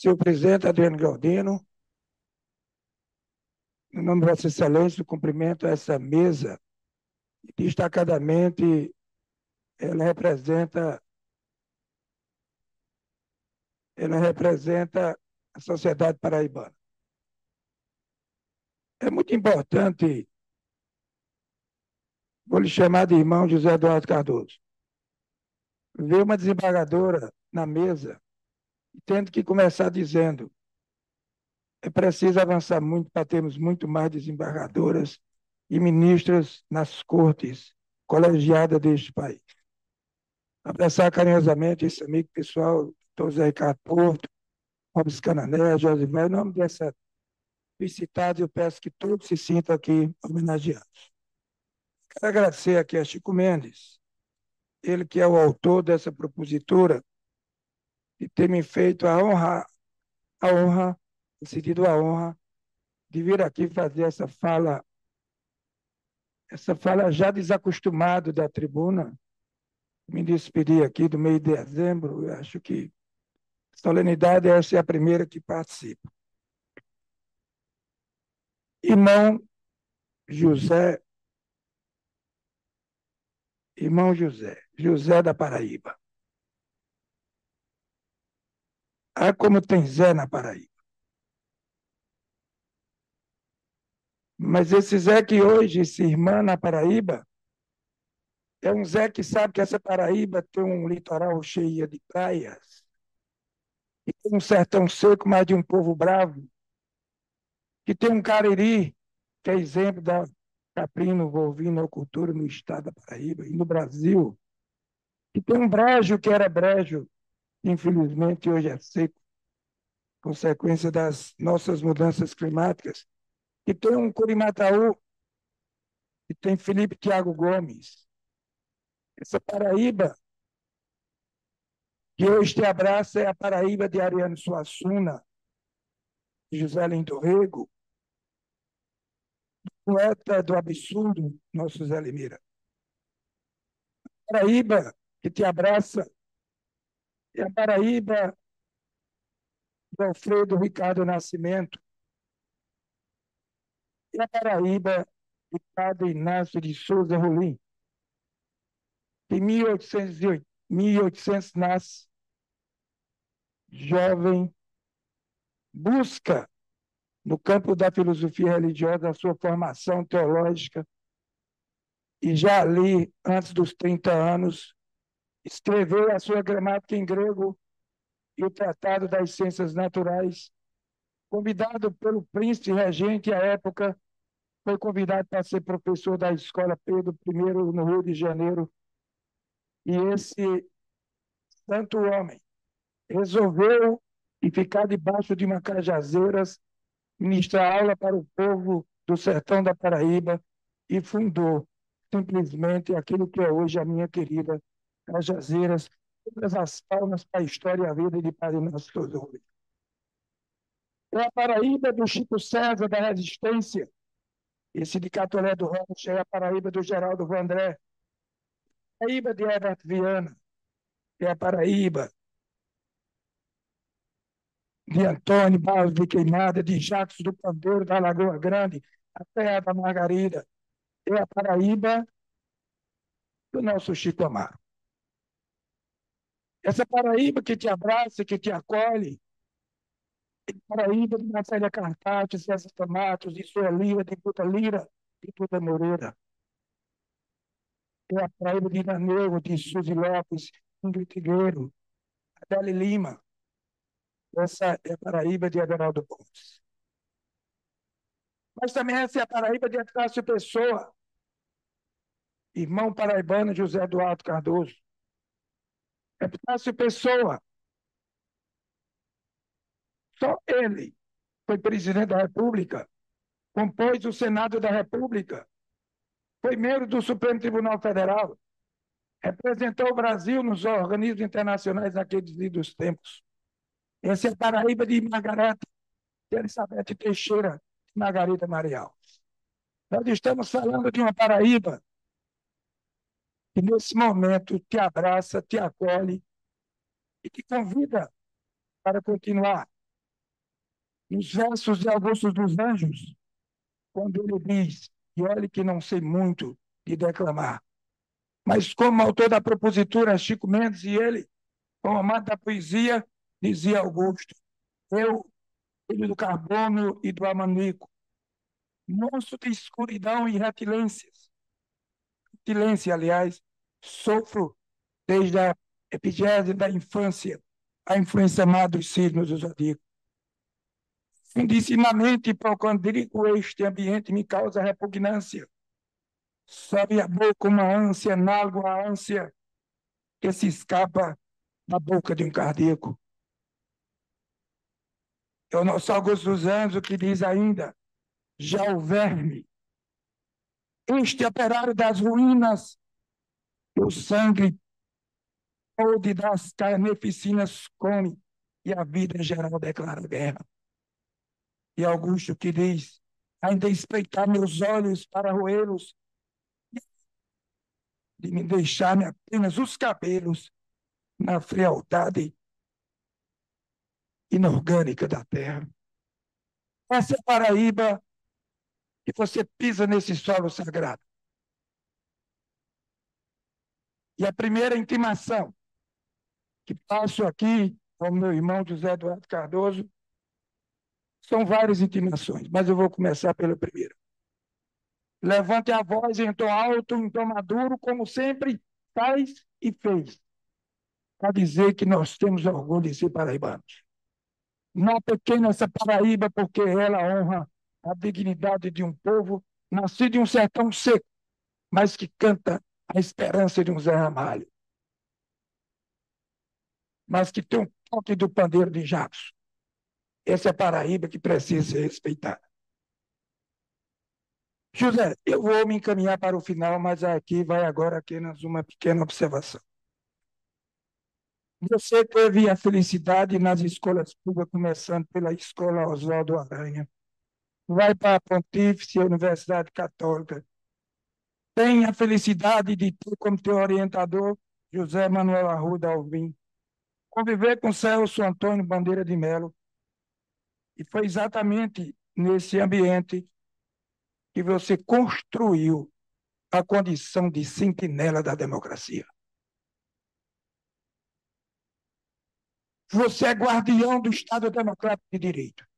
Senhor presidente Adriano Galdino, em nome de Vossa Excelência, cumprimento essa mesa, destacadamente, ela representa ela representa a sociedade paraibana. É muito importante, vou lhe chamar de irmão José Eduardo Cardoso, ver uma desembargadora na mesa, tendo que começar dizendo é preciso avançar muito para termos muito mais desembargadoras e ministras nas cortes colegiadas deste país. Abraçar carinhosamente esse amigo pessoal, Dr. Zé Ricardo Porto, Robes Canané, Josivé, em nome dessa visitados, eu peço que todos se sintam aqui homenageados. Quero agradecer aqui a Chico Mendes, ele que é o autor dessa propositura, de ter me feito a honra, a honra, decidido a honra, de vir aqui fazer essa fala, essa fala já desacostumado da tribuna, me despedir aqui do mês de dezembro, eu acho que solenidade essa é a primeira que participo. Irmão José, irmão José, José da Paraíba. Ah, como tem Zé na Paraíba. Mas esse Zé que hoje se irmã na Paraíba, é um Zé que sabe que essa Paraíba tem um litoral cheio de praias, e tem um sertão seco, mas de um povo bravo, que tem um Cariri, que é exemplo da caprino, cultura no estado da Paraíba e no Brasil, que tem um brejo que era brejo, infelizmente hoje é seco, consequência das nossas mudanças climáticas, que tem um Curimataú, que tem Felipe Tiago Gomes. Essa Paraíba que hoje te abraça é a Paraíba de Ariano Suassuna, José Lindorrego, poeta do absurdo, nosso Zé Limeira. A Paraíba que te abraça é a Paraíba do Alfredo Ricardo Nascimento. E a Paraíba de Padre Inácio de Souza Rolim. Em 1800, 1800 nasce, jovem, busca no campo da filosofia religiosa a sua formação teológica e já ali, antes dos 30 anos, escreveu a sua gramática em grego e o Tratado das Ciências Naturais. Convidado pelo príncipe regente à época, foi convidado para ser professor da Escola Pedro I no Rio de Janeiro. E esse santo homem resolveu ficar debaixo de uma cajazeiras ministrar aula para o povo do sertão da Paraíba e fundou simplesmente aquilo que é hoje a minha querida Cajazeiras, todas as palmas para a história e a vida de Padre Inácio Teodoro. É a Paraíba do Chico César da Resistência, esse de Catolé do Rocha, é a Paraíba do Geraldo Vandré, a Paraíba de Herbert Viana, é a Paraíba de Antônio Barros de Queimada, de Jacques do Pandeiro, da Lagoa Grande, a Terra da Margarida, é a Paraíba do nosso Chico Amaro. Essa Paraíba que te abraça, que te acolhe, Paraíba de Marcélia Cartati, César Tomatos, de Suelira, de Puta Lira, de Puta Moreira. É a Paraíba de Inanego, de Suzy Lopes, Ingrid Figueiro, Adele Lima, essa é a Paraíba de Everaldo Pontes. Mas também essa é a Paraíba de Eficácio Pessoa, irmão paraibano José Eduardo Cardoso. Eficácio Pessoa. Só ele foi presidente da República, compôs o Senado da República, foi membro do Supremo Tribunal Federal, representou o Brasil nos organismos internacionais naqueles lidos tempos. Essa é a Paraíba de Margareta, de Elizabeth Teixeira, de Margarida Marial. Nós estamos falando de uma Paraíba que, nesse momento, te abraça, te acolhe e te convida para continuar nos versos de Augusto dos Anjos, quando ele diz, e olhe que não sei muito de declamar, mas como autor da propositura Chico Mendes e ele, como amante da poesia, dizia Augusto, eu, filho do carbono e do amanico, monstro de escuridão e retilências, retilência, aliás, sofro desde a epigésia da infância a influência má dos signos do zodíaco. Indicinamente procondrico este ambiente me causa repugnância. Sobe a boca uma ânsia análoga à ânsia que se escapa da boca de um cardíaco. É o nosso Augusto dos Anjos que diz ainda, já o verme, este operário das ruínas, o sangue podre das carneficinas come, e a vida em geral declara guerra. E Augusto que diz, ainda espreitar meus olhos para roê-los, de me deixar-me apenas os cabelos na frialdade inorgânica da terra. Essa Paraíba que você pisa nesse solo sagrado. E a primeira intimação que passo aqui ao meu irmão José Eduardo Cardoso são várias intimações, mas eu vou começar pela primeira. Levante a voz em tom alto, em tom maduro, como sempre faz e fez, para dizer que nós temos orgulho de ser paraibanos. Não pequena essa Paraíba, porque ela honra a dignidade de um povo nascido em um sertão seco, mas que canta a esperança de um Zé Ramalho. Mas que tem um toque do pandeiro de Jackson. Essa é a Paraíba que precisa ser respeitada. José, eu vou me encaminhar para o final, mas aqui vai agora apenas uma pequena observação. Você teve a felicidade nas escolas públicas, começando pela Escola Oswaldo Aranha, vai para a Pontífice Universidade Católica. Tem a felicidade de ter como teu orientador José Manuel Arruda Alvim. Conviver com Celso Antônio Bandeira de Melo. E foi exatamente nesse ambiente que você construiu a condição de sentinela da democracia. Você é guardião do Estado Democrático de Direito.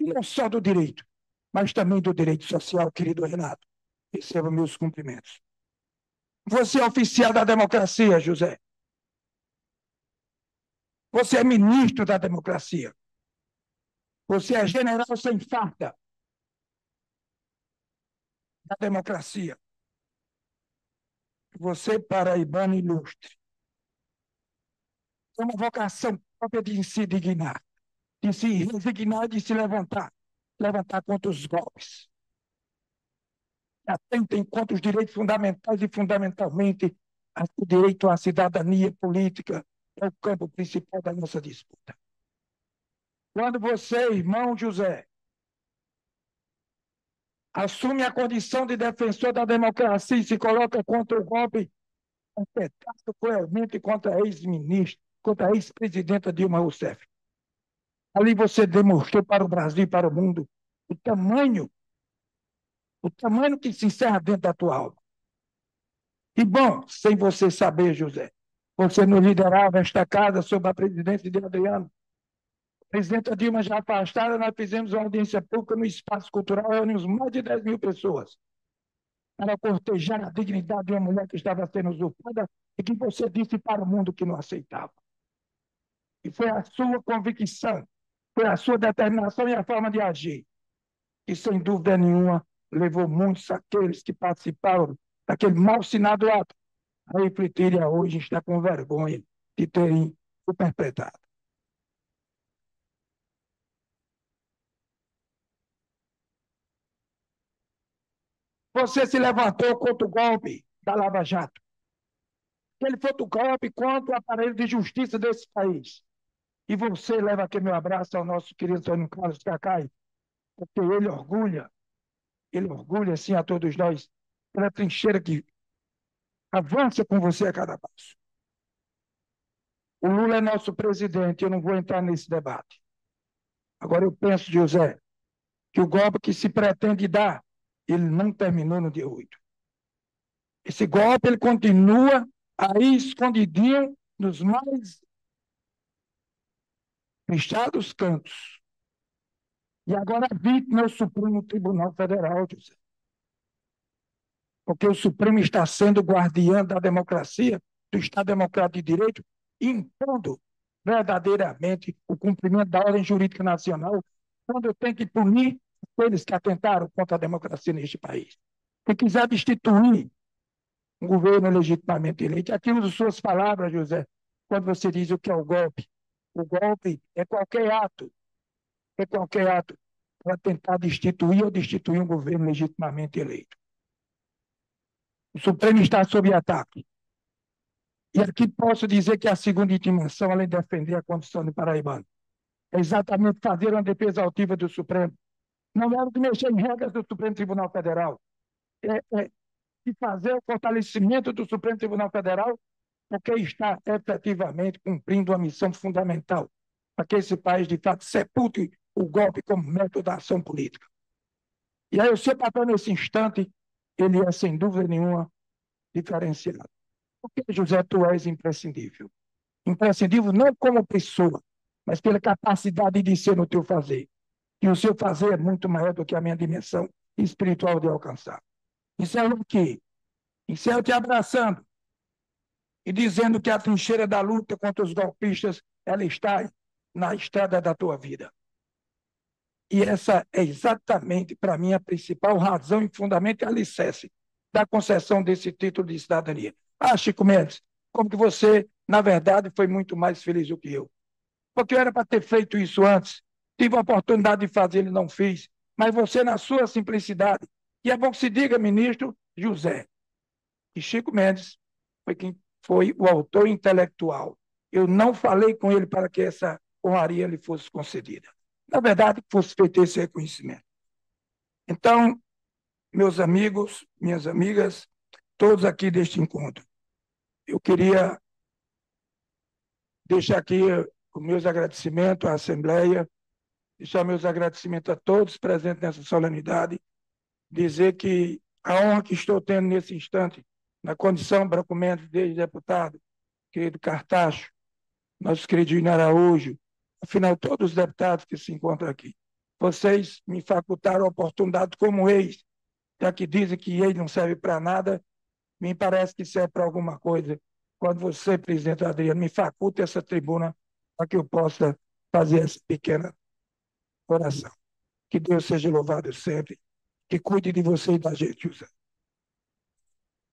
Não só do direito, mas também do direito social, querido Renato. Receba meus cumprimentos. Você é oficial da democracia, José. Você é ministro da democracia. Você é general sem farda da democracia. Você, paraibano ilustre, tem uma vocação própria de se dignar, de se resignar, de se levantar, levantar contra os golpes. Atentem contra os direitos fundamentais e, fundamentalmente, o direito à cidadania política é o campo principal da nossa disputa. Quando você, irmão José, assume a condição de defensor da democracia e se coloca contra o golpe perpetrado cruelmente contra a ex-ministra, contra a ex-presidenta Dilma Rousseff. Ali você demonstrou para o Brasil e para o mundo o tamanho, o tamanho que se encerra dentro da tua alma. E bom, sem você saber, José, você não liderava esta casa sob a presidência de Adriano. A presidenta Dilma já afastada, nós fizemos uma audiência pública no espaço cultural, reunimos mais de 10 mil pessoas para cortejar a dignidade de uma mulher que estava sendo usurpada e que você disse para o mundo que não aceitava. E foi a sua convicção, foi a sua determinação e a forma de agir, que sem dúvida nenhuma levou muitos aqueles que participaram daquele mal sinado ato a refletir a hoje está com vergonha de terem o perpetrado. Você se levantou contra o golpe da Lava Jato. Ele foi o golpe contra o aparelho de justiça desse país. E você leva aqui meu abraço ao nosso querido Antônio Carlos Cacai, porque ele orgulha, ele orgulha, assim, a todos nós, pela trincheira que avança com você a cada passo. O Lula é nosso presidente, eu não vou entrar nesse debate. Agora eu penso, José, que o golpe que se pretende dar, ele não terminou no dia 8. Esse golpe ele continua aí escondidinho nos mais fechados cantos. E agora vítima é o Supremo Tribunal Federal, José. Porque o Supremo está sendo guardião da democracia, do Estado Democrático de Direito, impondo verdadeiramente o cumprimento da ordem jurídica nacional, quando eu tenho que punir aqueles que atentaram contra a democracia neste país. Se quiser destituir um governo legitimamente eleito, aquilo das suas palavras, José, quando você diz o que é o golpe. O golpe é qualquer ato, é qualquer ato para tentar destituir ou destituir um governo legitimamente eleito. O Supremo está sob ataque. E aqui posso dizer que a segunda intimação, além de defender a condição de paraibano, é exatamente fazer uma defesa altiva do Supremo. Não é de mexer em regras do Supremo Tribunal Federal. É, é de fazer o fortalecimento do Supremo Tribunal Federal, porque está efetivamente cumprindo uma missão fundamental para que esse país, de fato, sepulte o golpe como método da ação política. E aí o seu papel nesse instante, ele é, sem dúvida nenhuma, diferenciado. Porque, José, tu és imprescindível. Imprescindível não como pessoa, mas pela capacidade de ser no teu fazer. E o seu fazer é muito maior do que a minha dimensão espiritual de alcançar. Encerro aqui. Encerro te abraçando e dizendo que a trincheira da luta contra os golpistas, ela está na estrada da tua vida. E essa é exatamente, para mim, a principal razão e fundamento e alicerce da concessão desse título de cidadania. Ah, Chico Mendes, como que você, na verdade, foi muito mais feliz do que eu. Porque eu era para ter feito isso antes. Tive a oportunidade de fazer e não fiz. Mas você, na sua simplicidade, e é bom que se diga, ministro José, que Chico Mendes foi quem foi o autor intelectual. Eu não falei com ele para que essa honraria lhe fosse concedida. Na verdade, fosse feito esse reconhecimento. Então, meus amigos, minhas amigas, todos aqui deste encontro, eu queria deixar aqui os meus agradecimentos à Assembleia, deixar meus agradecimentos a todos presentes nessa solenidade, dizer que a honra que estou tendo nesse instante, na condição, Branco Mendes, de deputado, querido Cartacho, nosso querido Ina Araújo, afinal, todos os deputados que se encontram aqui, vocês me facultaram a oportunidade como ex, já que dizem que ex não serve para nada, me parece que serve para alguma coisa. Quando você, presidente Adriano, me faculta essa tribuna para que eu possa fazer essa pequena oração. Que Deus seja louvado sempre. Que cuide de você e da gente, José.